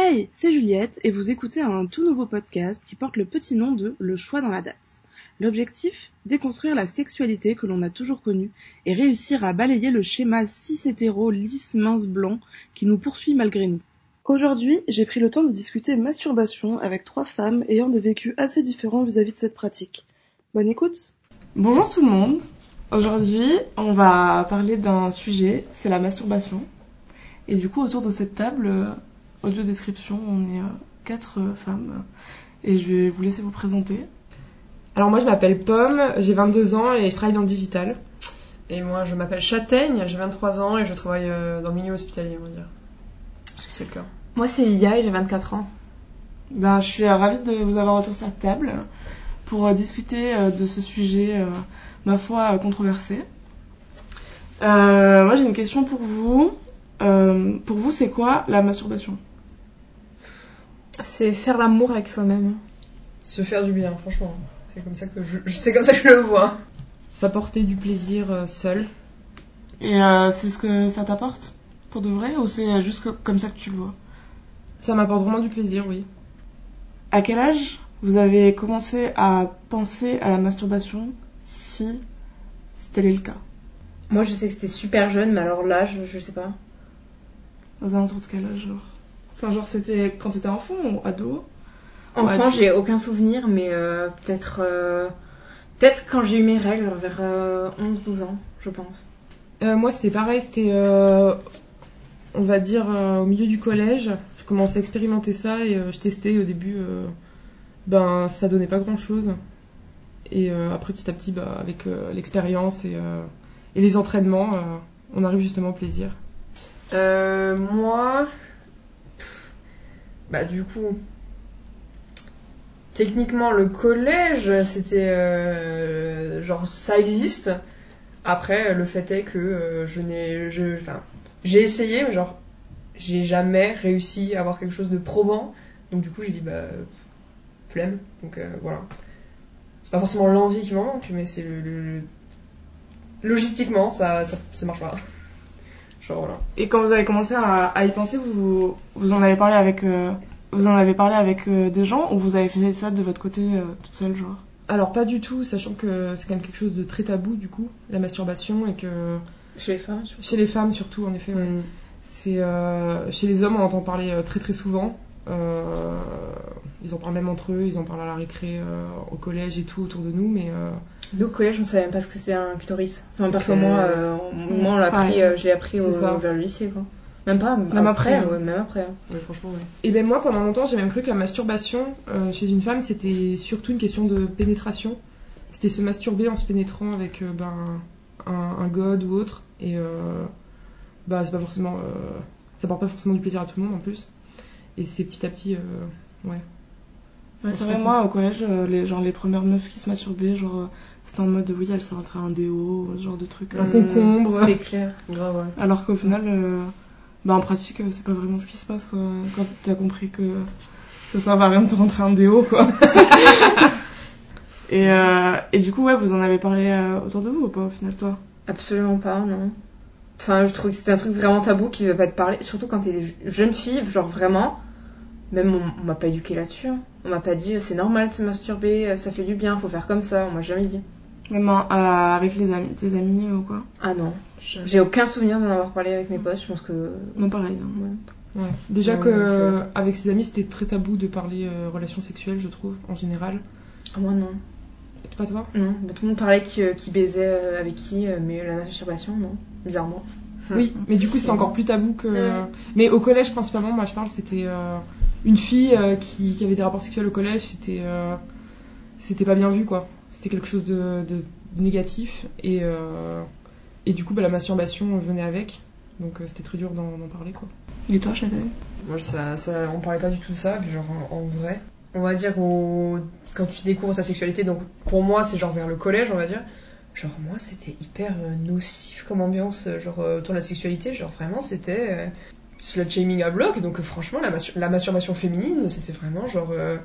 Hey, c'est Juliette et vous écoutez un tout nouveau podcast qui porte le petit nom de Le choix dans la date. L'objectif? Déconstruire la sexualité que l'on a toujours connue et réussir à balayer le schéma cis-hétéro lisse mince blanc qui nous poursuit malgré nous. Aujourd'hui, j'ai pris le temps de discuter masturbation avec trois femmes ayant des vécus assez différents vis-à-vis de cette pratique. Bonne écoute Bonjour tout le monde Aujourd'hui, on va parler d'un sujet, c'est la masturbation. Et du coup, autour de cette table, audio description, on est euh, quatre euh, femmes. Et je vais vous laisser vous présenter. Alors moi je m'appelle Pomme, j'ai 22 ans et je travaille dans le digital. Et moi je m'appelle Châtaigne, j'ai 23 ans et je travaille euh, dans le milieu hospitalier, on va dire. Parce que c'est le cas. Moi c'est Iya et j'ai 24 ans. Ben, je suis ravie de vous avoir autour de cette table pour euh, discuter euh, de ce sujet, euh, ma foi, controversé. Euh, moi j'ai une question pour vous. Euh, pour vous, c'est quoi la masturbation? C'est faire l'amour avec soi-même. Se faire du bien, franchement. C'est comme ça que je, je- c'est comme ça que je le vois. S'apporter du plaisir euh, seul. Et euh, c'est ce que ça t'apporte? Pour de vrai ou c'est juste que- comme ça que tu le vois? Ça m'apporte vraiment du plaisir, oui. À quel âge vous avez commencé à penser à la masturbation si tel est le cas? Moi je sais que c'était super jeune, mais alors là je, je sais pas. Aux alentours de quel âge genre? Enfin genre c'était quand t'étais enfant ou ado Enfant j'ai aucun souvenir, mais euh, peut-être euh, peut-être quand j'ai eu mes règles, genre vers euh, 11-12 ans, je pense. Euh, moi c'était pareil, c'était euh, on va dire euh, au milieu du collège. Je commençais à expérimenter ça et euh, je testais au début. euh, ben ça donnait pas grand chose. Et euh, après petit à petit, bah, avec euh, l'expérience et, euh, et les entraînements, euh, on arrive justement au plaisir. Euh, moi. Bah, du coup. Techniquement, le collège, c'était. euh, genre, ça existe. Après, le fait est que euh, je n'ai. je- Enfin, j'ai essayé, mais genre, j'ai jamais réussi à avoir quelque chose de probant. Donc, du coup, j'ai dit, bah. flemme. Donc, euh, voilà. C'est pas forcément l'envie qui manque, mais c'est le- Logistiquement, ça, ça, ça marche pas. Genre, voilà. Et quand vous avez commencé à, à y penser, vous, vous en avez parlé avec euh, vous en avez parlé avec euh, des gens ou vous avez fait ça de votre côté euh, toute seule genre? Alors pas du tout, sachant que c'est quand même quelque chose de très tabou du coup, la masturbation, et que Chez les femmes, je- chez les femmes surtout en effet. ouais. C'est euh, chez les hommes on entend parler euh, très très souvent. Ils en parlent même entre eux, ils en parlent à la récré, euh, au collège et tout autour de nous, mais euh, Nous au collège on savait même pas ce que c'est un clitoris. Enfin perso que- moi, euh, moi on l'a appris, je l'ai appris au, vers le lycée quoi. Même pas, Même après, ouais, même après. hein. Ouais, franchement, ouais. Et ben moi pendant longtemps j'ai même cru que la masturbation euh, chez une femme c'était surtout une question de pénétration. C'était se masturber en se pénétrant avec euh, ben, un, un god ou autre. Et euh, bah c'est pas forcément. ça porte pas forcément du plaisir à tout le monde en plus. Et c'est petit à petit. ouais. Ouais, c'est vrai, moi au collège, euh, les, genre, les premières meufs qui se masturbaient, genre euh, c'était en mode oui, elles se rentraient un déo, ce genre de truc. Un euh. concombre. C'est clair. Grave, ouais. Alors qu'au final, euh, bah, en pratique, c'est pas vraiment ce qui se passe quoi. Quand t'as compris que ça sert à rien de te rentrer un déo quoi. et, euh, et du coup, ouais, vous en avez parlé euh, autour de vous ou pas au final, toi? Absolument pas, non. Enfin, je trouve que c'était un truc vraiment tabou qui ne devait pas te parler, surtout quand t'es jeune fille, genre vraiment. Même on, on m'a pas éduqué là-dessus. hein. On m'a pas dit euh, c'est normal de se masturber, euh, ça fait du bien, faut faire comme ça. On m'a jamais dit. Même euh, avec les amis, tes amis ou quoi? Ah non. J'ai aucun souvenir d'en avoir parlé avec mes potes. Je pense que. Non, pareil. hein. Ouais. Ouais. Déjà Ouais, que euh, avec ses amis c'était très tabou de parler euh, relations sexuelles je trouve en général. Ah, moi non. Pas toi? Non. Bah, tout le monde parlait qui, euh, qui baisait euh, avec qui, euh, mais la masturbation, non. Bizarrement. Oui, mais du coup c'était encore plus tabou que. Ouais. Mais au collège principalement, moi je parle, c'était euh, une fille euh, qui, qui avait des rapports sexuels au collège, c'était euh, c'était pas bien vu quoi. C'était quelque chose de, de négatif et euh, et du coup bah, la masturbation venait avec, donc euh, c'était très dur d'en d'en parler quoi. Et toi, Chadel Moi, ça, ça, on parlait pas du tout de ça, puis genre en, en vrai. On va dire au, quand tu découvres ta sexualité, donc pour moi, c'est genre vers le collège, on va dire. Genre, moi, c'était hyper nocif comme ambiance, genre autour de la sexualité. Genre, vraiment, c'était euh, slut shaming à bloc. Donc, franchement, la, mastur- la masturbation féminine, c'était vraiment genre. euh,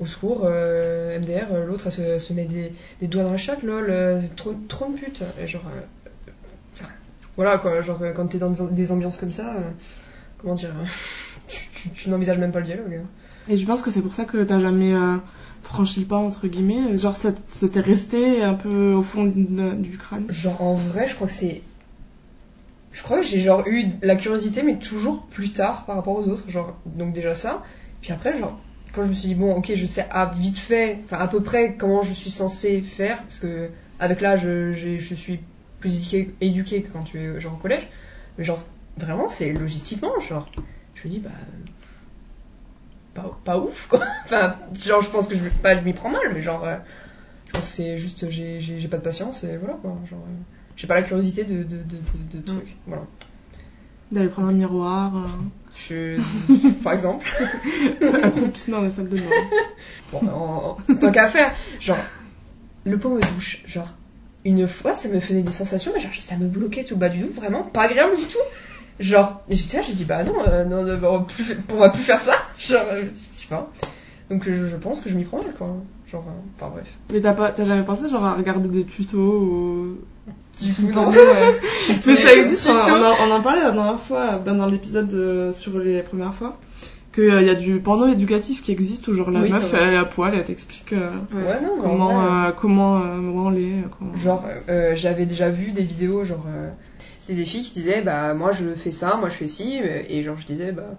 au secours, euh, MDR, euh, l'autre, elle se, se met des, des doigts dans la chatte, lol, euh, trop, trop une pute. Et genre. voilà quoi, genre, quand t'es dans des ambiances comme ça. comment dire, tu, tu n'envisages même pas le dialogue. hein. Et je pense que c'est pour ça que t'as jamais franchi le pas, entre guillemets. Genre, ça ça t'est resté un peu au fond du, du crâne? Genre en vrai, je crois que c'est. Je crois que j'ai genre eu la curiosité, mais toujours plus tard par rapport aux autres. Genre, donc déjà ça. Puis après, genre, quand je me suis dit, bon, ok, je sais à vite fait, enfin à peu près comment je suis censée faire, parce que avec l'âge, je, je suis plus éduquée, que quand tu es genre au collège. Mais genre, vraiment, c'est logistiquement, genre, je me dis, bah. Pas, pas ouf, quoi. Enfin, genre, je pense que je, pas, je m'y prends mal, mais genre. euh, je c'est juste, j'ai pas de patience et voilà, quoi. Genre. euh, j'ai pas la curiosité de, de, de, de, de trucs. Voilà. D'aller prendre un miroir, euh, Je... Par exemple. accroupi dans la salle de bain. Bon, en, en tant qu'à faire, genre, le pot de douche, genre, une fois, ça me faisait des sensations, mais genre, ça me bloquait tout bas du tout, vraiment, pas agréable du tout. Genre, et j'étais là, j'ai dit, bah non, euh, non, non, on va plus, on va plus faire ça. Genre, euh, je sais pas. Donc, je, je pense que je m'y prends mal, quoi. Genre, euh, enfin, bref. Mais t'as pas, t'as jamais pensé genre à regarder des tutos ou... Du coup, non. Ouais. Mais ça existe, on, Tuto. on en, on en parlait la dernière fois, ben dans l'épisode euh, sur les premières fois, qu'il y a du porno éducatif qui existe où genre la Oui, meuf elle est à poil, elle t'explique euh, Ouais, comment, euh, comment euh, branler. euh, Comment... Genre, euh, j'avais déjà vu des vidéos, genre, euh, c'est des filles qui disaient, bah, moi je fais ça, moi je fais ci, euh, et genre, je disais, bah,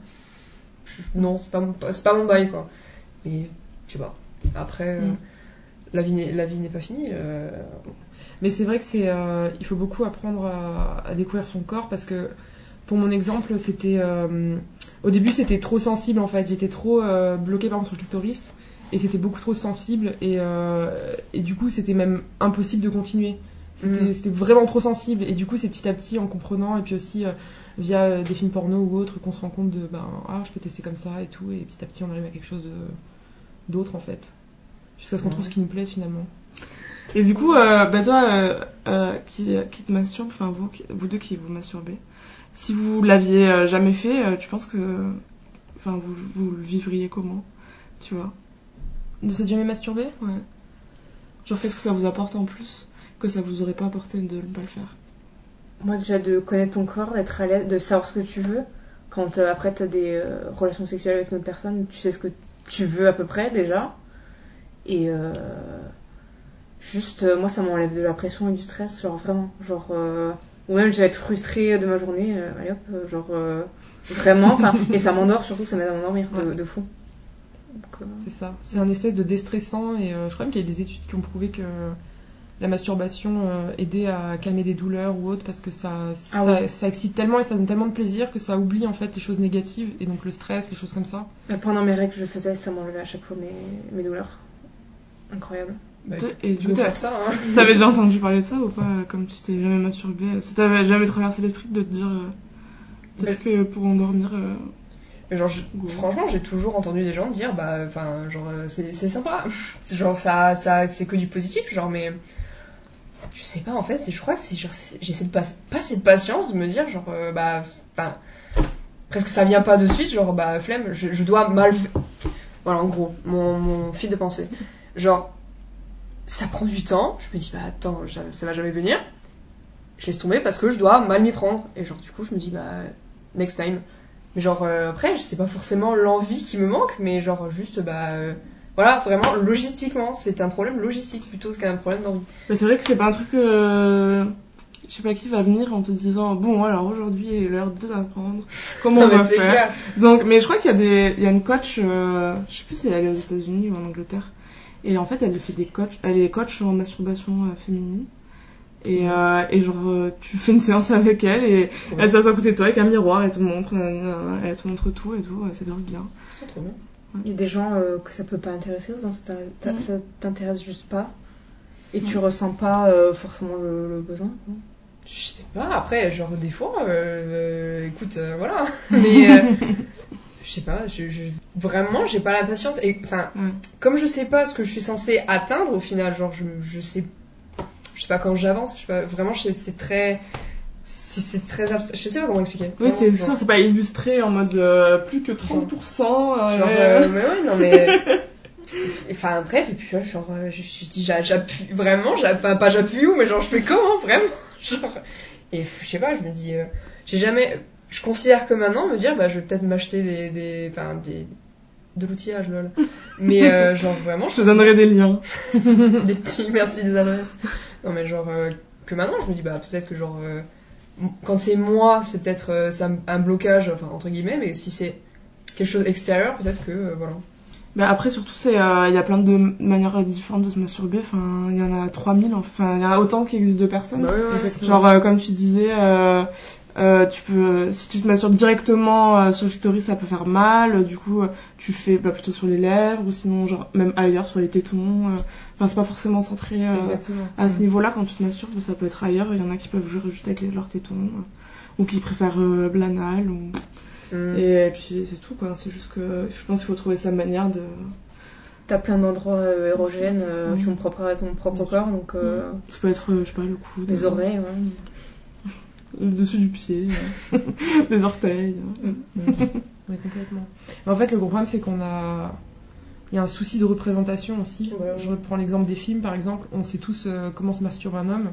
je- non, c'est pas, mon- c'est pas mon bail, quoi. Mais, sais pas. Après, euh, Mm. la vie n'est la vie n'est pas finie. Mais c'est vrai que c'est, euh, il faut beaucoup apprendre à, à découvrir son corps parce que, pour mon exemple, c'était, euh, au début c'était trop sensible en fait, j'étais trop euh, bloquée par exemple sur le clitoris et c'était beaucoup trop sensible et, euh, et du coup c'était même impossible de continuer. C'était, Mm. c'était vraiment trop sensible et du coup c'est petit à petit en comprenant et puis aussi via des films porno ou autres qu'on se rend compte de ben ah je peux tester comme ça et tout et petit à petit on arrive à quelque chose d'autre en fait jusqu'à ce qu'on trouve ce qui nous plaise finalement. Et du coup, euh, bah toi, euh, euh, qui, qui te masturbe, enfin vous, qui- vous deux qui vous masturbez, si vous l'aviez jamais fait, euh, tu penses que, enfin vous, vous le vivriez comment, tu vois? De s'être jamais masturbé Ouais. Genre qu'est-ce que ça vous apporte en plus que ça vous aurait pas apporté de ne pas le faire? Moi, déjà, de connaître ton corps, d'être à l'aise, de savoir ce que tu veux. Quand euh, après, t'as des euh, relations sexuelles avec une autre personne, tu sais ce que tu veux à peu près déjà. Et euh, juste, euh, moi, ça m'enlève de la pression et du stress, genre vraiment. Genre, euh, ou même, je vais être frustrée de ma journée, euh, allez hop, genre, vraiment. Enfin, et ça m'endort, surtout, ça m'aide à m'endormir de, Ouais. de fou. C'est ça. C'est un espèce de déstressant et euh, je crois même qu'il y a des études qui ont prouvé que la masturbation euh, aidait à calmer des douleurs ou autre parce que ça, ça, Ah ouais. ça excite tellement et ça donne tellement de plaisir que ça oublie en fait les choses négatives et donc le stress, les choses comme ça. mais pendant mes règles, je faisais, ça m'enlevait à chaque fois mes, mes douleurs. Incroyable. bah, Et du coup, faire ça, hein. T'avais déjà entendu parler de ça ou pas Comme tu t'es jamais masturbé, ça t'avait jamais traversé l'esprit de te dire euh, peut-être que pour endormir. euh, Mais genre, je- franchement, j'ai toujours entendu des gens dire, bah, enfin, genre, euh, c'est sympa. C'est genre, ça, ça, c'est que du positif, genre, mais. Je sais pas, en fait, je crois que c'est de pas, pas cette patience de me dire, genre, euh, bah, enfin, presque ça vient pas de suite, genre, bah, flemme, je, je dois mal. Voilà, en gros, mon, mon fil de pensée. Genre, ça prend du temps, je me dis, bah, attends, ça, va jamais venir. Je laisse tomber parce que je dois mal m'y prendre. Et genre, du coup, je me dis, bah, next time. Mais genre, euh, après, c'est pas forcément l'envie qui me manque, mais genre, juste, bah. euh, voilà, vraiment, logistiquement, c'est un problème logistique plutôt qu'un problème d'envie. bah, c'est vrai que c'est pas un truc. euh, Je sais pas qui va venir en te disant bon alors aujourd'hui il est l'heure de l'apprendre comment on mais va faire clair. donc mais je crois qu'il y a des il y a une coach euh, je sais plus si elle est aux États-Unis ou en Angleterre et en fait elle fait des coachs elle est coach en masturbation euh, féminine et, euh, et genre euh, tu fais une séance avec elle et bien. elle s'assoit à côté de toi avec un miroir et te montre elle te montre tout et tout ça grave bien C'est trop bien. Il y a des gens euh, que ça peut pas intéresser, ou ça t'a- Mm. ça t'intéresse juste pas. Et tu ressens pas euh, forcément le, le besoin. Je sais pas, après, genre, des fois, euh, euh, écoute, euh, voilà. Mais, euh, sais pas, je, je- vraiment, j'ai pas la patience. Et, enfin, Ouais. comme je sais pas ce que je suis censée atteindre au final, genre, je, je sais, je sais pas quand j'avance, je sais pas, vraiment, je- c'est très, c'est très abstrait, je sais pas comment expliquer. oui c'est sûr c'est pas illustré en mode euh, plus que 30% euh, Genre, euh, mais ouais, non, mais. Enfin, bref, et puis genre, euh, je, je dis, j'a- j'appuie, vraiment, enfin, pas j'appuie où, mais genre, je fais comment, vraiment Genre, et je sais pas, je me dis, euh, j'ai jamais, je considère que maintenant, me dire, bah, je vais peut-être m'acheter des, des, enfin, des, de l'outillage, lol. Mais euh, genre vraiment, Je te donnerai des liens. des petits merci des adresses. Non mais genre euh, que maintenant, je me dis bah peut-être que genre euh, quand c'est moi, c'est peut-être ça un blocage, enfin entre guillemets, mais si c'est quelque chose extérieur, peut-être que voilà. Bah après surtout c'est il y a plein de manières différentes de se masturber. Enfin il y en a 3000 enfin il y en a autant qu'il existe de personnes. Bah ouais, ouais. Genre comme tu disais euh, euh, tu peux si tu te masturbes directement euh, sur le clitoris ça peut faire mal. Du coup euh, tu fais bah, plutôt sur les lèvres ou sinon genre même ailleurs sur les tétons. euh. Enfin c'est pas forcément centré euh, à ce niveau-là quand tu te masturbes ça peut être ailleurs. Il y en a qui peuvent jouer juste avec leurs tétons euh, ou qui préfèrent euh, l'anal ou Mm. et puis c'est tout quoi. C'est juste que je pense qu'il faut trouver sa manière de T'as plein d'endroits euh, érogènes euh, Oui. qui sont propres à ton propre corps, donc euh, Ça peut être, euh, je sais pas, le coude. les euh, oreilles, ouais. Le dessus du pied. euh, les orteils. euh. Oui, complètement. Mais en fait, le gros problème, c'est qu'on a. Il y a un souci de représentation aussi. Ouais, ouais. Je reprends l'exemple des films, par exemple. On sait tous euh, comment se masturbe un homme.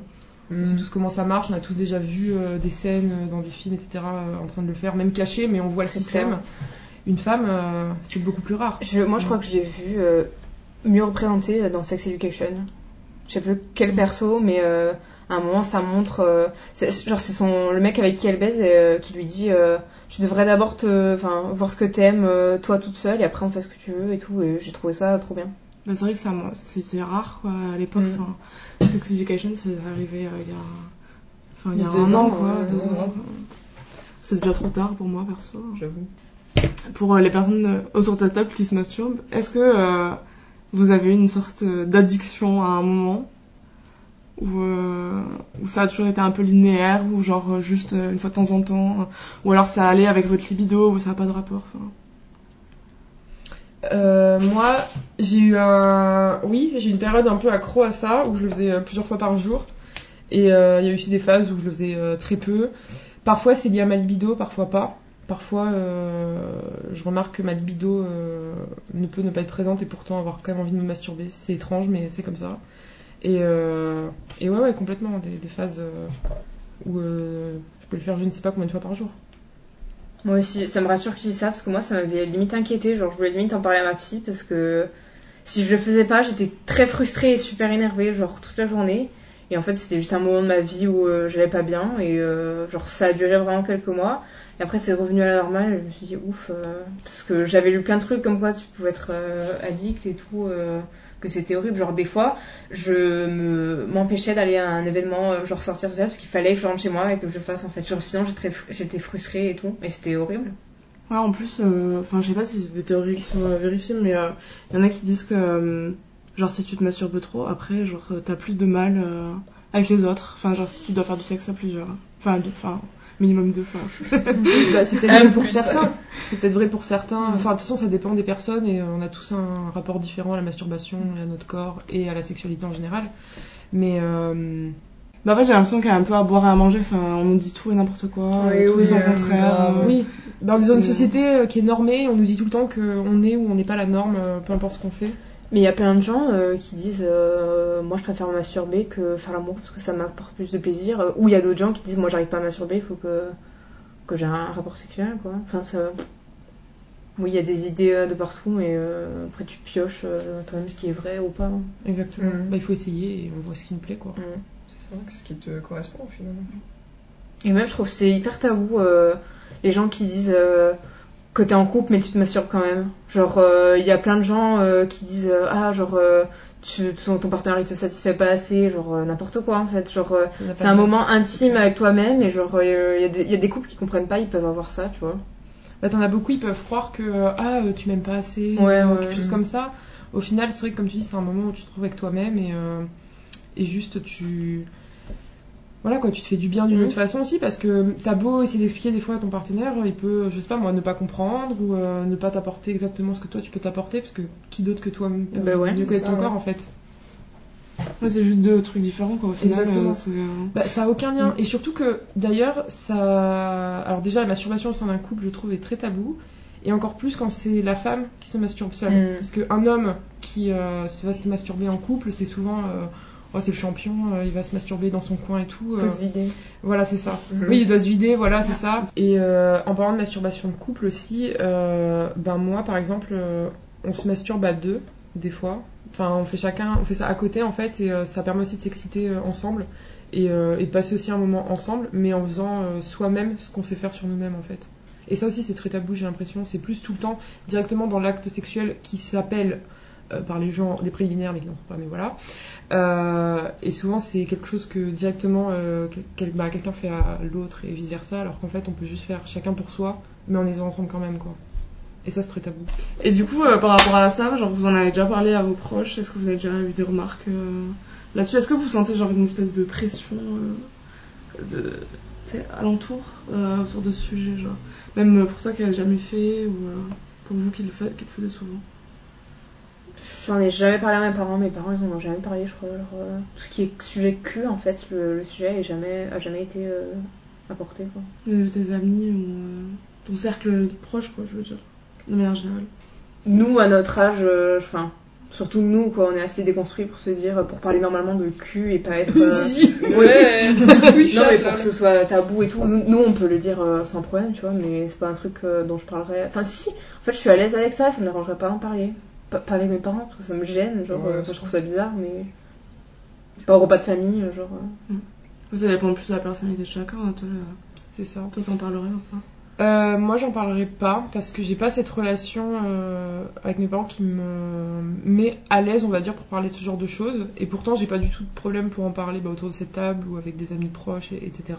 Mm. On sait tous comment ça marche. On a tous déjà vu euh, des scènes euh, dans des films, etc., en train de le faire, même caché, mais on voit le système. Une femme, c'est beaucoup plus rare. Je, moi, je crois que je l'ai vu mieux représenté dans Sex Education. Je sais plus quel perso, mais à un moment, ça montre. euh, genre, c'est son le mec avec qui elle baise et, euh, qui lui dit euh, Tu devrais d'abord te, enfin, voir ce que t'aimes, euh, toi toute seule, et après on fait ce que tu veux et tout. Et j'ai trouvé ça trop bien. Bah, c'est vrai que ça, c'est rare quoi à l'époque. Mm. Enfin, Sex Education, c'est arrivé euh, il y a, enfin, il y a Deux un an ans, quoi, ouais, deux ans. C'est déjà trop tard pour moi perso. J'avoue. Pour euh, les personnes autour de la table qui se masturbent, est-ce que euh, vous avez une sorte d'addiction à un moment? Où, euh, où ça a toujours été un peu linéaire ou genre euh, juste euh, une fois de temps en temps ou alors ça allait avec votre libido ou ça n'a pas de rapport moi, j'ai eu un. Oui, j'ai une période un peu accro à ça, où je le faisais plusieurs fois par jour. Et il y a eu aussi des phases où je le faisais très peu. Parfois, c'est lié à ma libido, parfois pas. Parfois, je remarque que ma libido ne peut ne pas être présente et pourtant avoir quand même envie de me masturber. C'est étrange, mais c'est comme ça. Et, euh, et ouais, ouais, complètement. Des, phases euh, où euh, je peux le faire je ne sais pas combien de fois par jour. Moi aussi, ça me rassure que tu dis ça parce que moi, ça m'avait limite inquiété. Genre, je voulais limite en parler à ma psy parce que si je le faisais pas, j'étais très frustrée et super énervée, genre toute la journée. Et en fait, c'était juste un moment de ma vie où j'allais pas bien et genre ça a duré vraiment quelques mois. Et après, c'est revenu à la normale. Je me suis dit ouf, euh, parce que j'avais lu plein de trucs comme quoi tu pouvais être euh, addict et tout. euh, que c'était horrible. Genre, des fois, je me m'empêchais d'aller à un événement, genre sortir tout ça, parce qu'il fallait que je rentre chez moi et que je fasse en fait. Genre, sinon, j'étais frustrée et tout. Et c'était horrible. Ouais, en plus, enfin, je sais pas si c'est des théories qui sont vérifiées, mais il y en a qui disent que, genre, si tu te masturbes trop, après, genre, t'as plus de mal avec les autres. Enfin, genre, si tu dois faire du sexe à plusieurs. Enfin, deux- enfin minimum deux fois. Bah, c'est peut-être vrai pour certains. C'est peut-être vrai pour certains. Enfin, de toute façon, ça dépend des personnes et on a tous un rapport différent à la masturbation et à notre corps et à la sexualité en général. Mais euh, bah, en fait, j'ai l'impression qu'il y a un peu à boire et à manger. Enfin, on nous dit tout et n'importe quoi. Oui, tout oui, et son euh, contraire. euh, oui, dans une société euh, qui est normée, on nous dit tout le temps qu'on est ou on n'est pas la norme, euh, peu importe ce qu'on fait. Mais il y a plein de gens euh, qui disent euh, moi je préfère me masturber que faire l'amour parce que ça m'apporte plus de plaisir. Ou il y a d'autres gens qui disent moi j'arrive pas à masturber, il faut que, que j'ai un rapport sexuel quoi. Enfin ça. Oui, il y a des idées euh, de partout, mais euh, après tu pioches euh, toi-même ce qui est vrai ou pas. hein. Exactement. Mhm. Bah, il faut essayer et on voit ce qui nous plaît, quoi. Mm. C'est ça, ce qui te correspond finalement. Et même je trouve que c'est hyper tabou euh, les gens qui disent euh, que t'es en couple mais tu te masturbes quand même. Genre euh, il y a plein de gens euh, qui disent euh, ah genre euh, tu, ton, ton partenaire il te satisfait pas assez, genre euh, n'importe quoi en fait. Genre euh, C'est un moment intime avec toi-même et genre il y, a des- y a des couples qui comprennent pas, ils peuvent avoir ça, tu vois. Bah, t'en as beaucoup, ils peuvent croire que euh, ah, euh, tu m'aimes pas assez, Ouais, ou ouais, quelque ouais. chose comme ça. Au final, c'est vrai que comme tu dis, c'est un moment où tu te trouves avec toi-même et, euh, et juste tu. Voilà quoi, tu te fais du bien d'une Mhm. autre façon aussi parce que t'as beau essayer d'expliquer des fois à ton partenaire, il peut, je sais pas moi, ne pas comprendre ou euh, ne pas t'apporter exactement ce que toi tu peux t'apporter parce que qui d'autre que toi peut Bah ouais, mieux c'est connaître ton ouais. corps en fait. Ouais, c'est juste deux trucs différents, quoi. Au final, Exactement. euh, euh, Bah, ça a aucun lien. Mm. Et surtout que, d'ailleurs, ça. Alors, déjà, la masturbation au sein d'un couple, je trouve, est très tabou. Et encore plus quand c'est la femme qui se masturbe seule. Mm. Parce qu'un homme qui euh, se va se masturber en couple, c'est souvent euh, oh, c'est le champion, euh, il va se masturber dans son coin et tout. Faut euh, se vider. voilà, c'est ça. Mhm. Oui, il doit se vider, voilà, c'est ça. Et euh, en parlant de masturbation de couple aussi, euh, ben moi, par exemple, euh, on se masturbe à deux, des fois. Enfin, on fait chacun, on fait ça à côté en fait, et euh, ça permet aussi de s'exciter euh, ensemble et, euh, et de passer aussi un moment ensemble, mais en faisant euh, soi-même ce qu'on sait faire sur nous-mêmes en fait. Et ça aussi, c'est très tabou, j'ai l'impression. C'est plus tout le temps directement dans l'acte sexuel qui s'appelle euh, par les gens des préliminaires, mais qui n'en sont pas, mais voilà. Euh, et souvent, c'est quelque chose que directement euh, bah, quelqu'un fait à l'autre et vice versa, alors qu'en fait, on peut juste faire chacun pour soi, mais en étant ensemble quand même, quoi. Et ça, c'est très tabou. Et du coup, euh, par rapport à ça, genre vous en avez déjà parlé à vos proches? Est-ce que vous avez déjà eu des remarques là-dessus? Est-ce que vous sentez genre une espèce de pression de, alentour sur de ce sujet genre? Même pour toi qui l'as jamais fait ou pour vous qui le, fa- qui le faisiez souvent? J'en ai jamais parlé à mes parents, mes parents ils en ont jamais parlé, je crois. genre, euh, tout ce qui est sujet cul, en fait, le, le sujet est jamais, a jamais été euh, apporté. Quoi. De tes amis ou euh, ton cercle proche, quoi, je veux dire, de manière générale. Nous, à notre âge, euh, enfin, surtout nous, quoi, on est assez déconstruits pour se dire, pour parler normalement de cul et pas être. euh, Ouais, Non, mais pour que ce soit tabou et tout, nous, nous, on peut le dire euh, sans problème, tu vois, mais c'est pas un truc euh, dont je parlerais. Enfin, si, en fait, je suis à l'aise avec ça, ça me dérangerait pas d'en parler. Pas, pas avec mes parents, parce que ça me gêne, genre, Ouais, euh, je trouve ça bizarre, mais. Pas au repas de famille, euh, genre. euh. Ça dépend plus de la personnalité de chacun. hein, Toi, C'est ça. toi, t'en parlerais ou pas? Euh, moi, j'en parlerai pas parce que j'ai pas cette relation euh, avec mes parents qui me met à l'aise, on va dire, pour parler de ce genre de choses. Et pourtant, j'ai pas du tout de problème pour en parler bah, autour de cette table ou avec des amis proches, et- etc.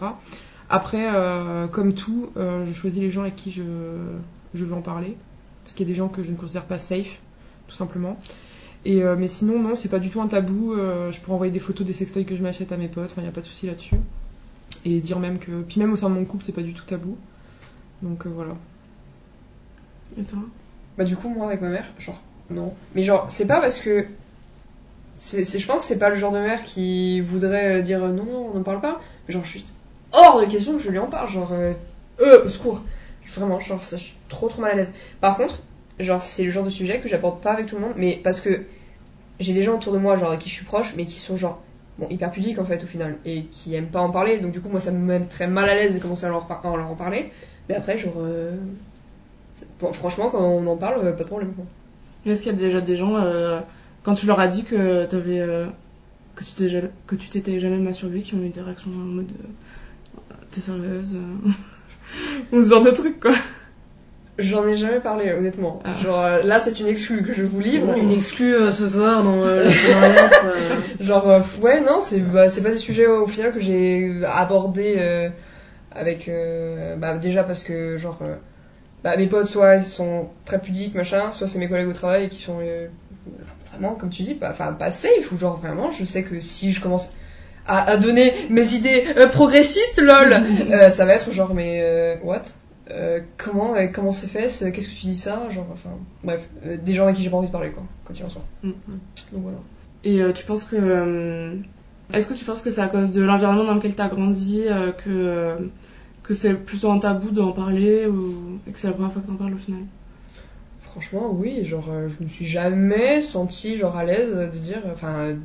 Après, euh, comme tout, euh, je choisis les gens avec qui je, je veux en parler. Parce qu'il y a des gens que je ne considère pas safe, tout simplement. Et, euh, mais sinon, non, c'est pas du tout un tabou. euh, je pourrais envoyer des photos des sextoys que je m'achète à mes potes, enfin, il a pas de souci là-dessus. Et dire même que. Puis même au sein de mon couple, c'est pas du tout tabou. Donc euh, voilà. Et toi? Bah du coup moi avec ma mère, genre non. Mais genre c'est pas parce que c'est, c'est- je pense que c'est pas le genre de mère qui voudrait dire non non on n'en parle pas. Mais genre je suis hors de question que je lui en parle. Genre euh, euh, au secours. Vraiment genre ça, je suis trop trop mal à l'aise. Par contre genre c'est le genre de sujet que j'apporte pas avec tout le monde, mais parce que j'ai des gens autour de moi genre avec qui je suis proche, mais qui sont genre bon hyper pudiques en fait au final et qui aiment pas en parler. Donc du coup moi ça me met très mal à l'aise de commencer à leur, leur en parler. Mais après genre euh, franchement quand on en parle euh, pas de problème quoi. Est-ce qu'il y a déjà des gens, euh, quand tu leur as dit que t'avais, que tu t'es ja- que tu t'étais jamais masturbé, qui ont eu des réactions en mode t'es sérieuse ou ce genre de truc quoi? J'en ai jamais parlé, honnêtement. Ah. Genre, euh, là, c'est une exclue que je vous livre. Une exclue euh, ce soir dans euh, la lettre, euh. Genre, ouais, non, c'est bah, pas des sujets au final que j'ai abordés euh, avec. bah, déjà parce que, genre, bah, mes potes, soit ils sont très pudiques, machin, soit c'est mes collègues au travail qui sont vraiment, comme tu dis, pas, enfin, pas safe, ou genre vraiment, je sais que si je commence. À, à donner mes idées euh, progressistes, lol, euh, ça va être genre, mais euh, what? Euh, comment euh, comment c'est fait ce- Qu'est-ce que tu dis ça Genre, enfin, bref, euh, des gens avec qui j'ai pas envie de parler, quoi, quand il en soit. Mm, mm. Donc voilà. Et tu penses que. Est-ce que tu penses que c'est à cause de l'environnement dans lequel tu as grandi que, que c'est plutôt un tabou d'en parler ou et que c'est la première fois que t'en parles au final? Franchement, oui, genre, je me suis jamais sentie genre à l'aise de dire, enfin,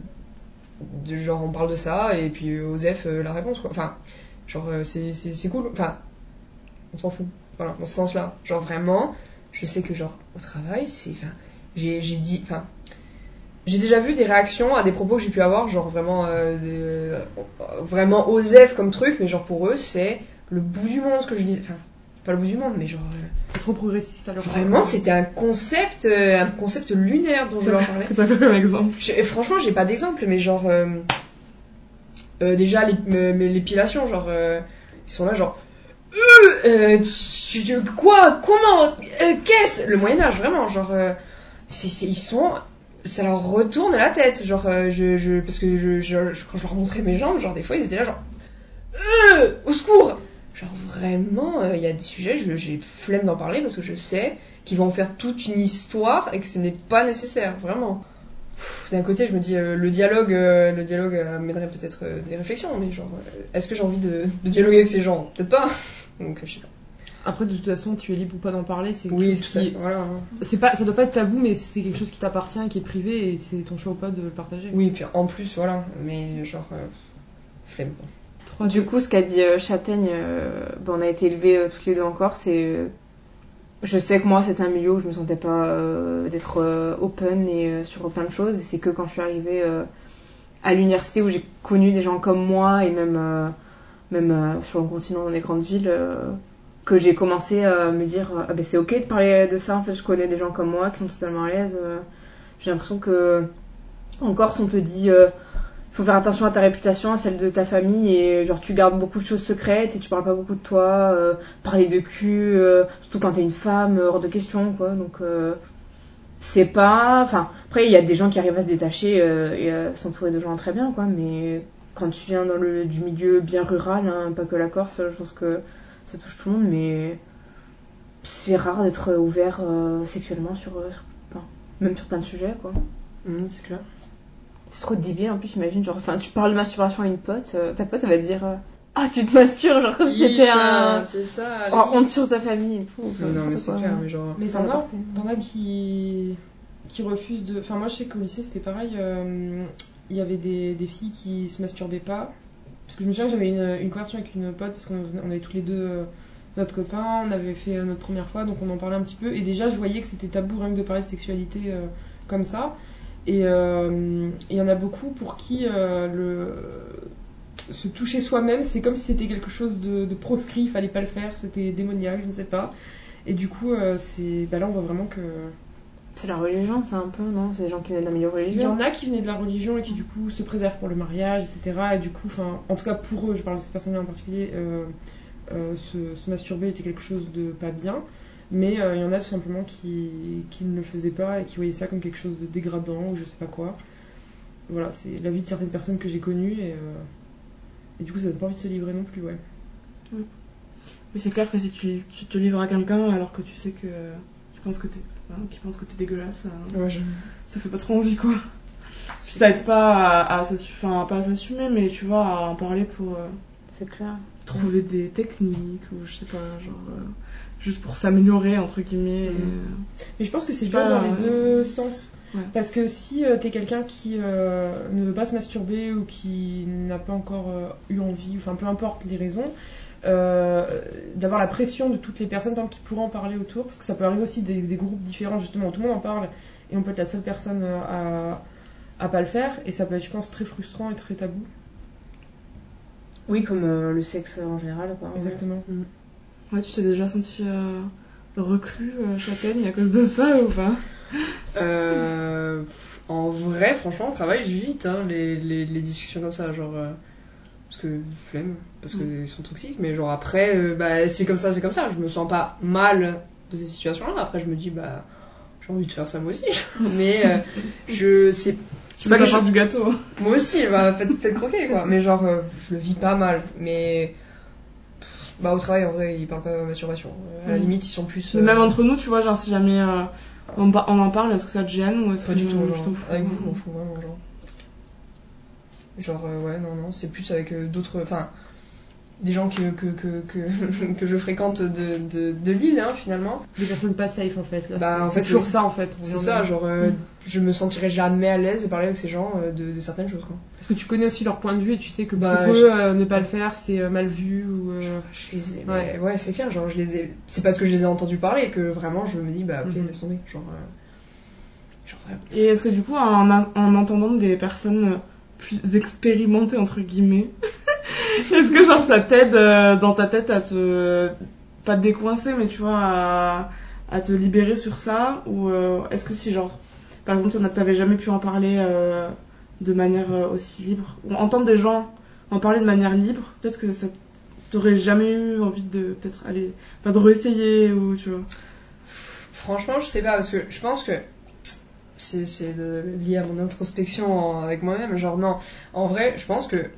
de, genre on parle de ça et puis Osef la réponse quoi. Enfin, genre c'est cool. Enfin, on s'en fout. Voilà, dans ce sens-là. Genre vraiment, je sais que genre au travail, c'est, enfin, j'ai j'ai dit, enfin, j'ai déjà vu des réactions à des propos que j'ai pu avoir, genre vraiment, euh, de- euh, vraiment Osef comme truc, mais genre pour eux c'est le bout du monde ce que je dis. Enfin, pas le bout du monde, mais genre. euh, C'est trop progressiste alors. Vraiment, c'était un concept, euh, un concept lunaire dont je leur parlais. T'as quoi comme exemple Je- franchement, j'ai pas d'exemple, mais genre euh, déjà l'épilation, genre ils sont là, genre euh, euh, tu- quoi, comment, euh, qu'est-ce, le Moyen Âge, vraiment, genre euh, ils sont, ça leur retourne la tête, genre euh, je, je parce que je, quand je leur montrais mes jambes, genre des fois ils étaient là, genre au secours. Genre vraiment, il y a des sujets, je- j'ai flemme d'en parler parce que je sais qu'ils vont faire toute une histoire et que ce n'est pas nécessaire, vraiment. D'un côté, je me dis, euh, le dialogue, euh, le dialogue euh, m'aiderait peut-être euh, des réflexions, mais genre, euh, est-ce que j'ai envie de, de dialoguer avec ces gens? Peut-être pas. Donc, je sais pas. Après, de toute façon, tu es libre ou pas d'en parler. C'est quelque Oui, chose tout qui- voilà. C'est pas, ça doit pas être tabou, mais c'est quelque chose qui t'appartient, qui est privé, et c'est ton choix ou pas de le partager. Oui, puis en plus, voilà. Mais genre, euh, flemme. quoi. Du coup, ce qu'a dit euh, Châtaigne, euh, bon, on a été élevés euh, toutes les deux en Corse et euh, je sais que moi, c'est un milieu où je me sentais pas euh, d'être euh, open et euh, sur plein de choses. Et c'est que quand je suis arrivée à l'université où j'ai connu des gens comme moi et même, même sur le continent dans les grandes villes, que j'ai commencé à me dire ah ben c'est ok de parler de ça. En fait, je connais des gens comme moi qui sont totalement à l'aise. j'ai l'impression que en Corse, on te dit faut faire attention à ta réputation, à celle de ta famille et genre tu gardes beaucoup de choses secrètes et tu parles pas beaucoup de toi, euh, parler de cul, euh, surtout quand t'es une femme, euh, hors de question quoi. Donc c'est pas, enfin après il y a des gens qui arrivent à se détacher et à s'entourer de gens très bien quoi, mais quand tu viens dans le du milieu bien rural, hein, pas que la Corse, je pense que ça touche tout le monde, mais c'est rare d'être ouvert sexuellement sur, même sur plein de sujets quoi. Mhm, c'est clair. C'est trop débile en plus, j'imagine. Genre, enfin, tu parles de masturbation à une pote, euh, ta pote elle va te dire euh, Ah, tu te masturbes, genre comme si c'était un. C'est ça. Oh, honte sur ta famille et tout. Non, non, mais c'est clair, mais genre. Mais Ça t'en as, m'appartient. t'en as qui, qui refusent de. Enfin, moi, je sais qu'au lycée, c'était pareil. euh, Il y avait des, des filles qui se masturbaient pas. Parce que je me souviens que j'avais une, une conversation avec une pote, parce qu'on on avait tous les deux euh, notre copain, on avait fait euh, notre première fois, donc on en parlait un petit peu. Et déjà, je voyais que c'était tabou rien que de parler de sexualité euh, comme ça. Et euh, et il y en a beaucoup pour qui euh, le se toucher soi-même, c'est comme si c'était quelque chose de, de proscrit, il fallait pas le faire, c'était démoniaque, je ne sais pas. Et du coup, euh, c'est bah là, on voit vraiment que C'est la religion, c'est un peu, non? C'est des gens qui viennent d'un milieu il y religieux. en a qui venaient de la religion et qui du coup se préservent pour le mariage, etc. Et du coup, en tout cas pour eux, je parle de cette personne-là en particulier, euh, euh, se, se masturber était quelque chose de pas bien. Mais euh, il y en a tout simplement qui, qui ne le faisaient pas et qui voyaient ça comme quelque chose de dégradant ou je sais pas quoi. Voilà, c'est la vie de certaines personnes que j'ai connues et, euh, et du coup, ça donne pas envie de se livrer non plus, ouais. Mais c'est clair que si tu, tu te livres à quelqu'un alors que tu sais que tu penses que t'es, hein, qu'il pense que t'es dégueulasse, euh, Ouais, je- ça fait pas trop envie quoi. Puis ça aide pas à, à enfin, pas à s'assumer, mais tu vois, à en parler pour euh, C'est clair. Trouver des techniques ou je sais pas, genre euh, juste pour s'améliorer entre guillemets. et, Mhm. euh, Mais je pense que c'est dur pas, dans les euh, deux sens. ouais. Parce que si euh, t'es quelqu'un qui euh, ne veut pas se masturber ou qui n'a pas encore eu envie, enfin peu importe les raisons, d'avoir la pression de toutes les personnes qui pourraient en parler autour, parce que ça peut arriver aussi des, des groupes différents justement tout le monde en parle et on peut être la seule personne à, à pas le faire et ça peut être je pense très frustrant et très tabou. Oui, comme euh, le sexe en général, quoi. Exactement. Ouais, tu t'es déjà senti euh, reclus, euh, châtaigne, à cause de ça ou pas? Euh, en vrai, franchement, on travaille vite hein, les, les, les discussions comme ça, genre. euh, parce que flemme, parce qu'ils sont toxiques, mais genre après, euh, bah, c'est comme ça, c'est comme ça. Je me sens pas mal de ces situations-là. Après, je me dis, bah, j'ai envie de faire ça moi aussi. mais euh, je sais. Tu C'est pas pas je- du gâteau. Moi aussi, bah, faites, faites croquer quoi. Mais genre, euh, je le vis pas mal. Mais. Bah, au travail, en vrai, ils parlent pas de masturbation. À la Mm. limite, ils sont plus. Mais euh, même entre nous, tu vois, genre si jamais euh, on, en parle, est-ce que ça te gêne ou est-ce Pas que du tout, genre. t'en fous Avec vous, je m'en fous vraiment, genre. Genre, euh, ouais, non, non, c'est plus avec d'autres. Enfin, des gens que, que, que, que, que je fréquente de, de, de Lille, hein, finalement. Des personnes pas safe en fait. Là, Bah, c'est- en fait, toujours ça en fait. C'est ça, genre, euh, je me sentirais jamais à l'aise de parler avec ces gens euh, de, de certaines choses, quoi. Parce que tu connais aussi leur point de vue et tu sais que pour Bah, eux, je- euh, ne pas le faire, c'est euh, mal vu ou. euh, Je les ai. Ouais. c'est clair, genre, je les ai. C'est parce que je les ai entendus parler que vraiment je me dis, bah, ok, Mhm. laisse tomber. Genre. euh, Genre, vraiment. Et est-ce que du coup, en, en entendant des personnes plus expérimentées, entre guillemets, est-ce que genre ça t'aide euh, dans ta tête à te. pas te décoincer, mais tu vois, à, te libérer sur ça? Ou euh, est-ce que si, genre, par exemple, t'avais jamais pu en parler euh, de manière aussi libre? Ou entendre des gens en parler de manière libre, peut-être que ça t'aurais jamais eu envie de peut-être aller. enfin, de réessayer ou tu vois? Franchement, je sais pas, parce que je pense que c'est lié à mon introspection avec moi-même. Genre, non, en vrai, je pense que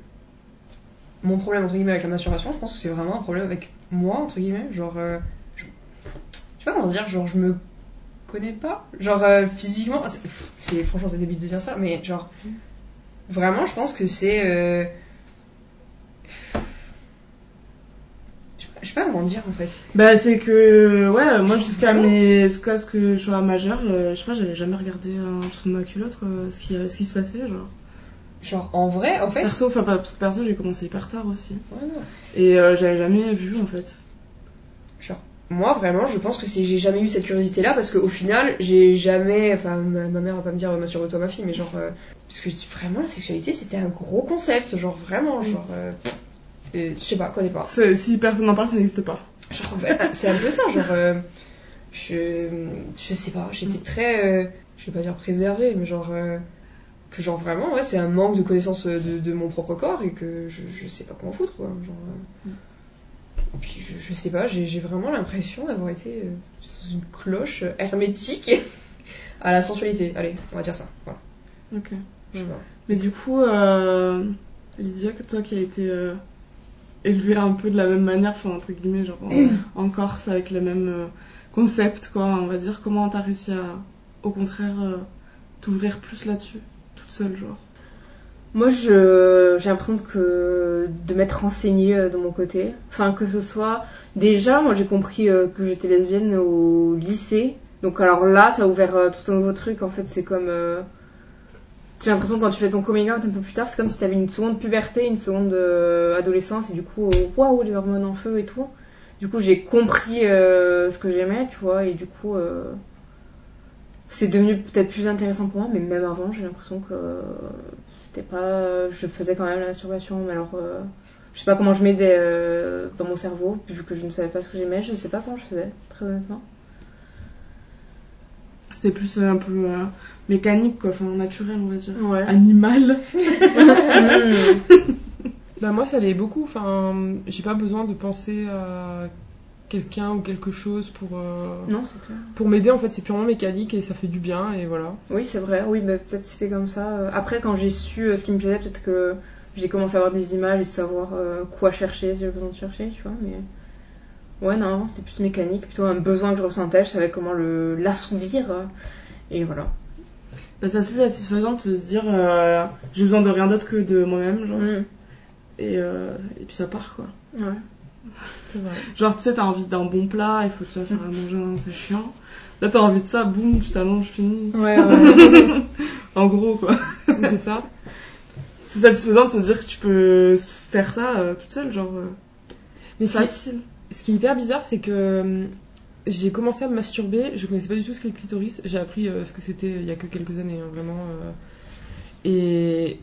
mon problème, entre guillemets, avec la masturbation, je pense que c'est vraiment un problème avec moi, entre guillemets. Genre, euh, je, je sais pas comment dire, genre, je me connais pas. Genre, euh, physiquement, c'est franchement, c'est débile de dire ça, mais genre, vraiment, je pense que c'est. euh, je pas, je sais pas comment dire en fait. Bah, c'est que, ouais, moi, jusqu'à mes, jusqu'à ce que je sois majeure, euh, je sais pas, j'avais jamais regardé en dessous de ma culotte, quoi, ce qui, ce qui se passait, genre. Genre en vrai, en fait. Perso, enfin, parce que perso, j'ai commencé hyper tard aussi. Ouais, non. Et euh, j'avais jamais vu, en fait. Genre, moi vraiment, je pense que c'est j'ai jamais eu cette curiosité là parce qu'au final, j'ai jamais. Enfin, ma, ma mère va pas me dire masturbe-toi ma fille, mais genre. euh, parce que vraiment, la sexualité c'était un gros concept, genre vraiment, genre. euh, je sais pas, connais pas. Si personne n'en parle, ça n'existe pas. Genre, bah, c'est un peu ça, genre. je. Je sais pas, j'étais très. euh, je vais pas dire préservée, mais genre. Euh, que genre vraiment, ouais, c'est un manque de connaissance de, de mon propre corps et que je, je sais pas comment foutre, quoi. Genre. euh, et puis je, je sais pas, j'ai vraiment l'impression d'avoir été euh, sous une cloche euh, hermétique à la sensualité. Allez, on va dire ça. Voilà. Ok. Je sais pas. Mais du coup, euh, Lydia, que toi qui as été euh, élevée un peu de la même manière, enfin, entre guillemets, genre en, en Corse avec le même euh, concept, quoi, on va dire, comment t'as réussi à, au contraire, euh, t'ouvrir plus là-dessus, toute genre Moi, je, j'ai l'impression que de m'être renseignée euh, de mon côté, enfin que ce soit déjà, moi j'ai compris euh, que j'étais lesbienne au lycée, donc alors là, ça a ouvert euh, tout un nouveau truc. En fait, c'est comme j'ai l'impression que quand tu fais ton coming out un peu plus tard, c'est comme si t'avais une seconde puberté, une seconde adolescence, et du coup, waouh, les hormones en feu et tout. Du coup, j'ai compris ce que j'aimais, tu vois, et du coup, c'est devenu peut-être plus intéressant pour moi, mais même avant, j'ai l'impression que euh, c'était pas. Je faisais quand même la masturbation, mais alors. euh, je sais pas comment je m'aidais euh, dans mon cerveau, vu que je ne savais pas ce que j'aimais, je sais pas comment je faisais, très honnêtement. C'était plus euh, un peu euh, mécanique, quoi, enfin, naturel, on va dire. Ouais. Animal. Mmh. Bah moi ça l'est beaucoup, enfin j'ai pas besoin de penser à quelqu'un ou quelque chose pour, euh, Non, c'est clair. pour m'aider en fait c'est purement mécanique et ça fait du bien et voilà. Oui, c'est vrai, oui, mais peut-être c'était comme ça. Après, quand j'ai su euh, ce qui me plaisait, peut-être que j'ai commencé à avoir des images et savoir euh, quoi chercher si j'avais besoin de chercher, tu vois, mais. Ouais, non, c'était plus mécanique, plutôt un besoin que je ressentais, je savais comment le l'assouvir, et voilà. Bah, c'est assez satisfaisant de se dire, euh, j'ai besoin de rien d'autre que de moi-même, genre. Mm. Et, euh, et puis ça part, quoi. Ouais. Vrai. Genre, tu sais, t'as envie d'un bon plat, il faut que tu vas faire à manger, c'est chiant. Là, t'as envie de ça, boum, tu t'allonges, fini. Ouais, ouais. En gros, quoi. c'est ça. C'est satisfaisant de se dire que tu peux faire ça euh, toute seule, genre. euh, Mais ce qui, facile. ce qui est hyper bizarre c'est que hum, j'ai commencé à me masturber, je connaissais pas du tout ce qu'est le clitoris, j'ai appris euh, ce que c'était il y a que quelques années hein, vraiment. euh. Et,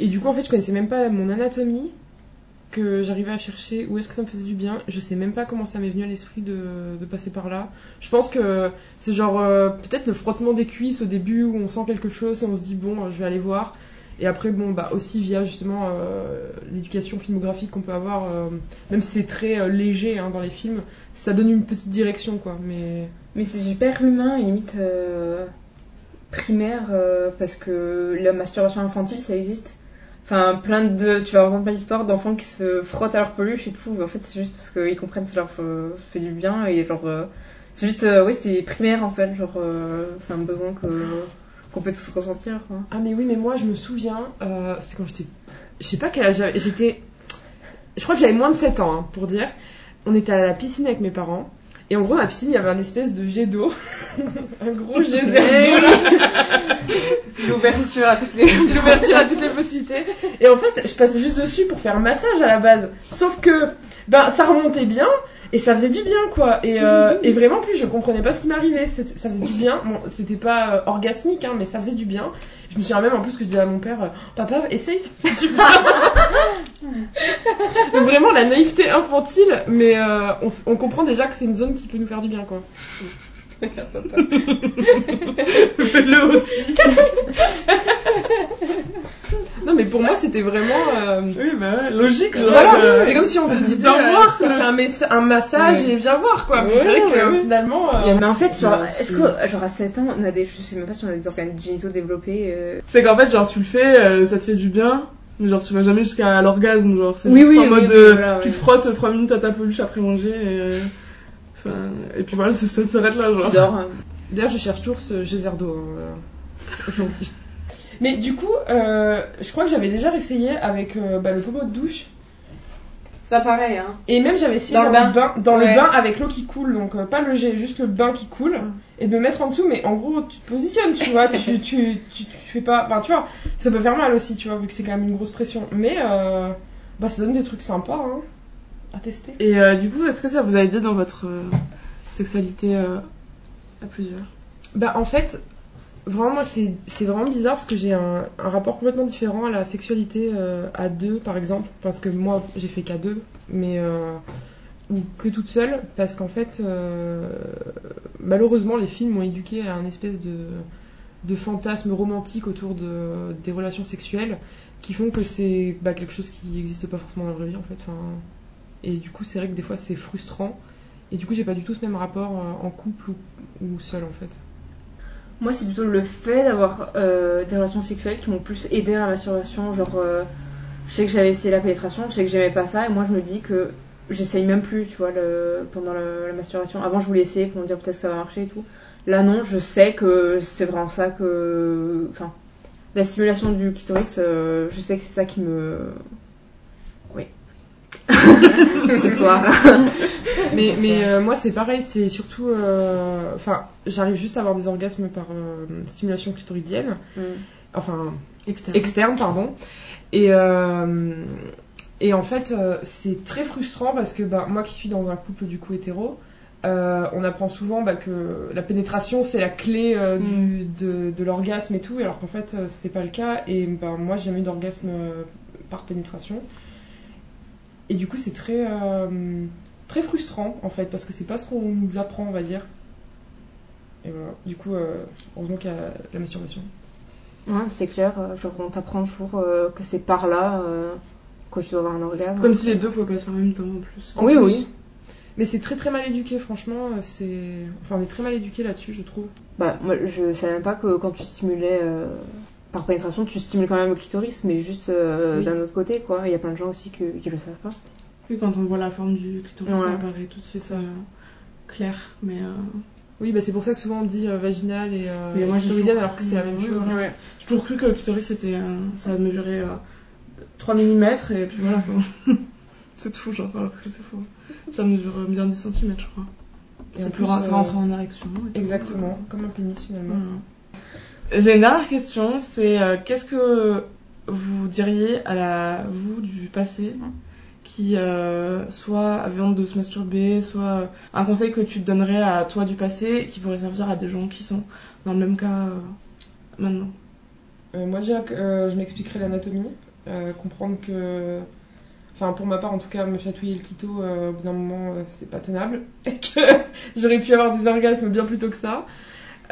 et du coup en fait je connaissais même pas mon anatomie que j'arrivais à chercher où est-ce que ça me faisait du bien. Je sais même pas comment ça m'est venu à l'esprit de, de passer par là. Je pense que c'est genre euh, peut-être le frottement des cuisses au début où on sent quelque chose et on se dit bon euh, je vais aller voir. Et après bon bah aussi via justement euh, l'éducation filmographique qu'on peut avoir, même si c'est très léger hein, dans les films, ça donne une petite direction quoi. Mais Mais c'est super humain et limite primaire parce que la masturbation infantile ça existe. Enfin, plein de. Tu vas entendre plein d'histoires d'enfants qui se frottent à leur peluche et tout. En fait, c'est juste parce qu'ils comprennent que ça leur fait, du bien et genre. euh, c'est juste. euh, oui, c'est primaire en fait. Genre, euh, c'est un besoin que qu'on peut tous ressentir. Quoi. Ah mais oui, mais moi je me souviens, euh, c'était quand j'étais... Je sais pas quel âge j'étais... Je crois que j'avais moins de 7 ans, hein, pour dire. On était à la piscine avec mes parents. Et en gros, dans la piscine, il y avait un espèce de jet d'eau. un gros jet d'eau. L'ouverture à toutes les. L'ouverture à toutes les possibilités. Et en fait, je passais juste dessus pour faire un massage à la base. Sauf que, ben, ça remontait bien. Et ça faisait du bien, quoi. Et, euh, et vraiment, en plus, je comprenais pas ce qui m'arrivait. Ça faisait du bien. Bon, c'était pas euh, orgasmique, hein, mais ça faisait du bien. Je me souviens même, en plus, que je disais à mon père, euh, papa, essaye, ça fait du bien. Donc, vraiment, la naïveté infantile, mais euh, on, on comprend déjà que c'est une zone qui peut nous faire du bien, quoi. Fais-le aussi. Non, mais pour moi, c'était vraiment. euh, Oui, bah logique, genre. Voilà, euh, c'est comme si on te disait viens euh, voir, ça fait un, massage Ouais. et viens voir quoi. Mais Ouais, c'est vrai que ouais, ouais. finalement. euh, Mais en fait, genre, est-ce que, genre, à 7 ans, on a des. Je sais même pas si on a des organes génitaux développés. euh, C'est qu'en fait, genre, tu le fais, euh, ça te fait du bien, mais genre, tu vas jamais jusqu'à l'orgasme, genre, c'est Oui, juste oui, en oui, mode, oui, voilà, tu te frottes 3 minutes à ta peluche après manger, et, enfin, et puis voilà, ça, ça s'arrête là, genre. Hein. D'ailleurs, je cherche toujours ce geyser d'eau aujourd'hui. Mais du coup, euh, je crois que j'avais déjà essayé avec euh, bah, le pommeau de douche. C'est pas pareil, hein. Et même j'avais essayé Dans dans, le le bain, dans Ouais. le bain avec l'eau qui coule, donc euh, pas le jet, juste le bain qui coule, Mm. et de me mettre en dessous, mais en gros tu te positionnes, tu vois, tu, tu, tu, tu fais pas, enfin tu vois, ça peut faire mal aussi, tu vois, vu que c'est quand même une grosse pression, mais euh, bah ça donne des trucs sympas, hein, à tester. Et euh, du coup, est-ce que ça vous a aidé dans votre euh, sexualité euh, à plusieurs? Bah en fait, vraiment moi c'est vraiment bizarre parce que j'ai un, rapport complètement différent à la sexualité euh, à deux par exemple, parce que moi j'ai fait qu'à deux, mais euh, ou que toute seule, parce qu'en fait euh, malheureusement les films m'ont éduqué à un espèce de de fantasme romantique autour de, des relations sexuelles qui font que c'est bah, quelque chose qui n'existe pas forcément dans la vraie vie en fait. Et du coup c'est vrai que des fois c'est frustrant. Et du coup j'ai pas du tout ce même rapport en couple ou, ou seul en fait. Moi, c'est plutôt le fait d'avoir euh, des relations sexuelles qui m'ont plus aidé à la masturbation. Genre, euh, je sais que j'avais essayé la pénétration, je sais que j'aimais pas ça, et moi, je me dis que j'essaye même plus, tu vois, le, pendant la masturbation. Avant, je voulais essayer pour me dire peut-être que ça va marcher et tout. Là, non, je sais que c'est vraiment ça que. Enfin, la stimulation du clitoris, euh, je sais que c'est ça qui me. Ce soir. Mais, mais euh, moi c'est pareil, c'est surtout. euh, Enfin, j'arrive juste à avoir des orgasmes par euh, stimulation clitoridienne, Mm. enfin Externe. externe, pardon. Et, et en fait, c'est très frustrant parce que ben, moi qui suis dans un couple du coup hétéro, on apprend souvent bah, que la pénétration c'est la clé du- de, de l'orgasme et tout, alors qu'en fait c'est pas le cas. Et ben, moi j'ai jamais eu d'orgasme par pénétration. Et du coup c'est très, euh, très frustrant en fait parce que c'est pas ce qu'on nous apprend, on va dire. Et voilà, du coup, euh, heureusement qu'il y a la masturbation. Ouais, c'est clair, euh, genre on t'apprend toujours euh, que c'est par là euh, que tu dois avoir un orgasme. Comme si les deux pouvaient pas se faire en même temps en plus. En Oui, plus. oui. Mais c'est très très mal éduqué, franchement. C'est, enfin, on est très mal éduqué là-dessus, je trouve. Bah, moi, je savais même pas que quand tu stimulais euh, par pénétration, tu stimules quand même le clitoris, mais juste euh, Oui. d'un autre côté, quoi. Il y a plein de gens aussi que- qui le savent pas. Oui, quand on voit la forme du clitoris, Ouais. ça apparaît tout de suite euh, clair. Mais, euh, Oui, bah c'est pour ça que souvent on dit euh, vaginal et euh, mais moi j'ai clitoridienne, alors que c'est la même chose. voilà. J'ai toujours cru que le clitoris c'était. euh, ça mesurait euh, 3 mm et puis voilà c'est tout, genre, alors que c'est faux. Ça mesure bien 10 cm, je crois. Et Ça, en plus, ça euh, rentre en érection. et tout. Exactement, comme un pénis finalement. Voilà. J'ai une dernière question, c'est euh, qu'est-ce que vous diriez à la vous du passé qui euh, soit avait honte de se masturber, soit euh, un conseil que tu donnerais à toi du passé qui pourrait servir à des gens qui sont dans le même cas maintenant? Moi déjà, je m'expliquerai l'anatomie, comprendre que, enfin pour ma part en tout cas, me chatouiller le clito euh, au bout d'un moment c'est pas tenable et que j'aurais pu avoir des orgasmes bien plus tôt que ça.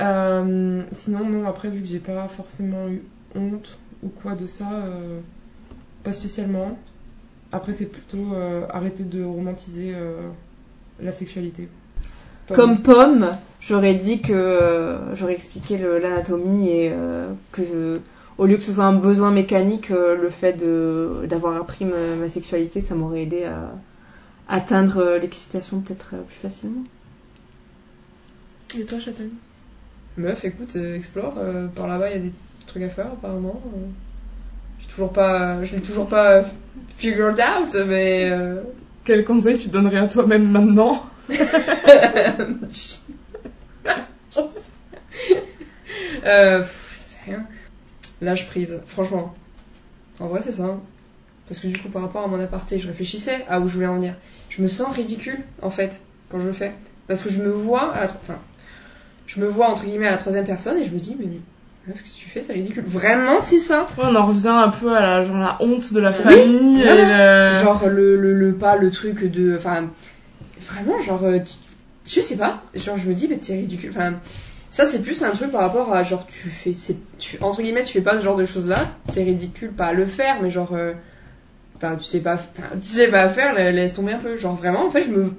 Euh, sinon non, après vu que j'ai pas forcément eu honte ou quoi de ça, euh, pas spécialement. Après c'est plutôt euh, arrêter de romantiser euh, la sexualité. Comme pomme, j'aurais dit que euh, j'aurais expliqué l'anatomie et euh, que au lieu que ce soit un besoin mécanique, euh, le fait de d'avoir appris ma, ma sexualité, ça m'aurait aidé à atteindre l'excitation peut-être euh, plus facilement. Et toi, Châtaigne? Meuf, écoute, euh, explore. euh, par là-bas, il y a des trucs à faire apparemment. euh. J'ai toujours pas, je l'ai toujours pas figured out, mais. Quel conseil tu donnerais à toi-même maintenant? Euh, pff, je sais rien. Lâche prise, franchement. En vrai, c'est ça. hein. Parce que du coup, par rapport à mon aparté, je réfléchissais à où je voulais en venir. Je me sens ridicule, en fait, quand je le fais. Parce que je me vois à la Enfin, je me vois, entre guillemets, à la troisième personne et je me dis, mais meuf, qu'est-ce que tu fais? T'es ridicule. Vraiment, c'est ça? Ouais, on en revient un peu à la, genre, la honte de la Oui, famille et le... Genre, le, le, le pas, le truc de. Enfin, vraiment, genre, euh, je sais pas. Genre, je me dis, mais t'es ridicule. Enfin, ça, c'est plus un truc par rapport à, genre, tu fais. c'est- Tu, entre guillemets, tu fais pas ce genre de choses-là. T'es ridicule, pas à le faire, mais genre. euh, Enfin, tu sais pas, tu sais pas faire, la- laisse tomber un peu. Genre, vraiment, en fait, je me.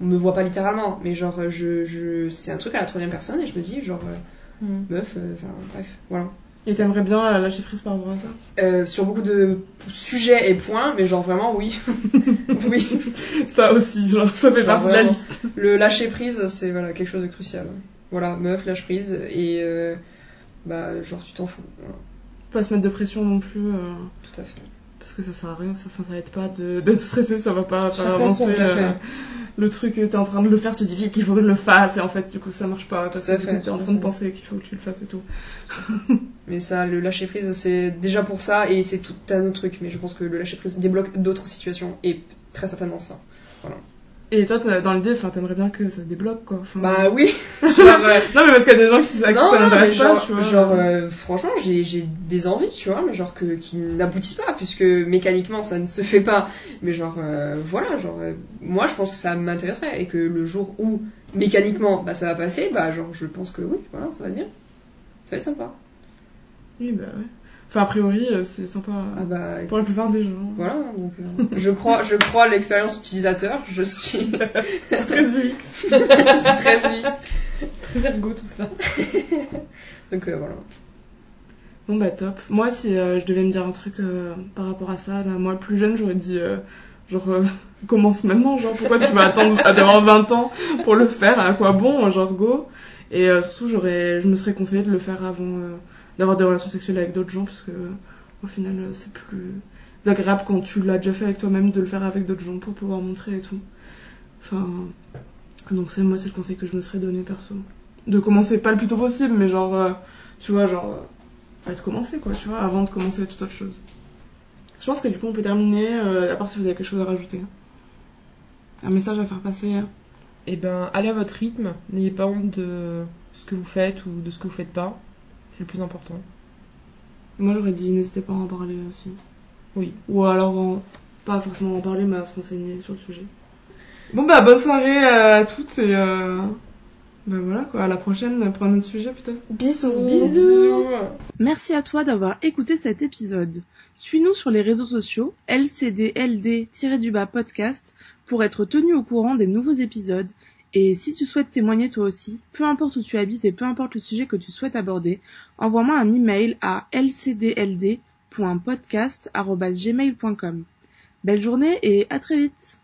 On me voit pas littéralement, mais genre, euh, je, je, c'est un truc à la troisième personne et je me dis, genre, euh, meuf, euh, enfin, bref, voilà. Et t'aimerais bien lâcher prise par rapport à ça? Euh, sur beaucoup de sujets et points, mais genre, vraiment, oui. oui. Ça aussi, genre, ça fait partie de la liste. Le lâcher prise, c'est voilà, quelque chose de crucial. Voilà, meuf, lâche prise et euh, bah, genre, tu t'en fous. Voilà, Pas se mettre de pression non plus. euh, tout à fait. Parce que ça sert à rien, ça, enfin, ça aide pas de- d'être stressé, ça va pas faire avancer euh, le truc, t'es en train de le faire, tu dis vite, il faut que je le fasse, et en fait, du coup, ça marche pas, parce Tout que t'es en train de penser qu'il faut que tu le fasses et tout. Mais ça, le lâcher prise, c'est déjà pour ça et c'est tout un autre truc. Mais je pense que le lâcher prise débloque d'autres situations et très certainement ça. Et toi, dans l'idée, enfin, t'aimerais bien que ça débloque, quoi. Enfin, Bah oui, genre, euh, Non, mais parce qu'il y a des gens qui, à qui non, ça pas, genre, tu vois. genre, euh, franchement, j'ai j'ai des envies, tu vois, mais genre que, qui n'aboutissent pas, puisque mécaniquement ça ne se fait pas. Mais genre, euh, voilà, genre, moi je pense que ça m'intéresserait et que le jour où mécaniquement bah, ça va passer, bah genre, je pense que oui, voilà, ça va être bien. Ça va être sympa. Oui, bah ouais. Enfin, a priori, euh, c'est sympa euh, Ah bah, pour la plupart des gens. voilà, donc euh, je crois, je crois à l'expérience utilisateur, je suis Très UX. très UX. Très ergo, tout ça. Donc euh, voilà. Bon bah top. Moi si euh, je devais me dire un truc par rapport à ça, là, moi plus jeune j'aurais dit genre euh, commence maintenant, genre pourquoi tu vas attendre à d'avoir 20 ans pour le faire, à quoi bon, genre go? Et euh, surtout j'aurais je me serais conseillé de le faire avant euh, d'avoir des relations sexuelles avec d'autres gens parce que au final euh, c'est plus agréable quand tu l'as déjà fait avec toi-même de le faire avec d'autres gens pour pouvoir montrer et tout. Enfin donc c'est moi c'est le conseil que je me serais donné perso. De commencer pas le plus tôt possible mais genre euh, tu vois genre euh, à te commencer quoi tu vois avant de commencer toute autre chose je pense que du coup on peut terminer euh, à part si vous avez quelque chose à rajouter un message à faire passer Et ben, allez à votre rythme, n'ayez pas honte de ce que vous faites ou de ce que vous faites pas. C'est le plus important. moi j'aurais dit n'hésitez pas à en parler aussi Oui. ou alors en- pas forcément en parler mais à se renseigner sur le sujet bon bah bonne soirée à toutes et euh, bah voilà quoi à la prochaine pour un autre sujet peut-être Bisous. Bisous. Merci à toi d'avoir écouté cet épisode. Suis-nous sur les réseaux sociaux LCDLD-du-bas podcast pour être tenu au courant des nouveaux épisodes. Et si tu souhaites témoigner toi aussi, peu importe où tu habites et peu importe le sujet que tu souhaites aborder, envoie-moi un email à lcdld.podcast.gmail.com. Belle journée et à très vite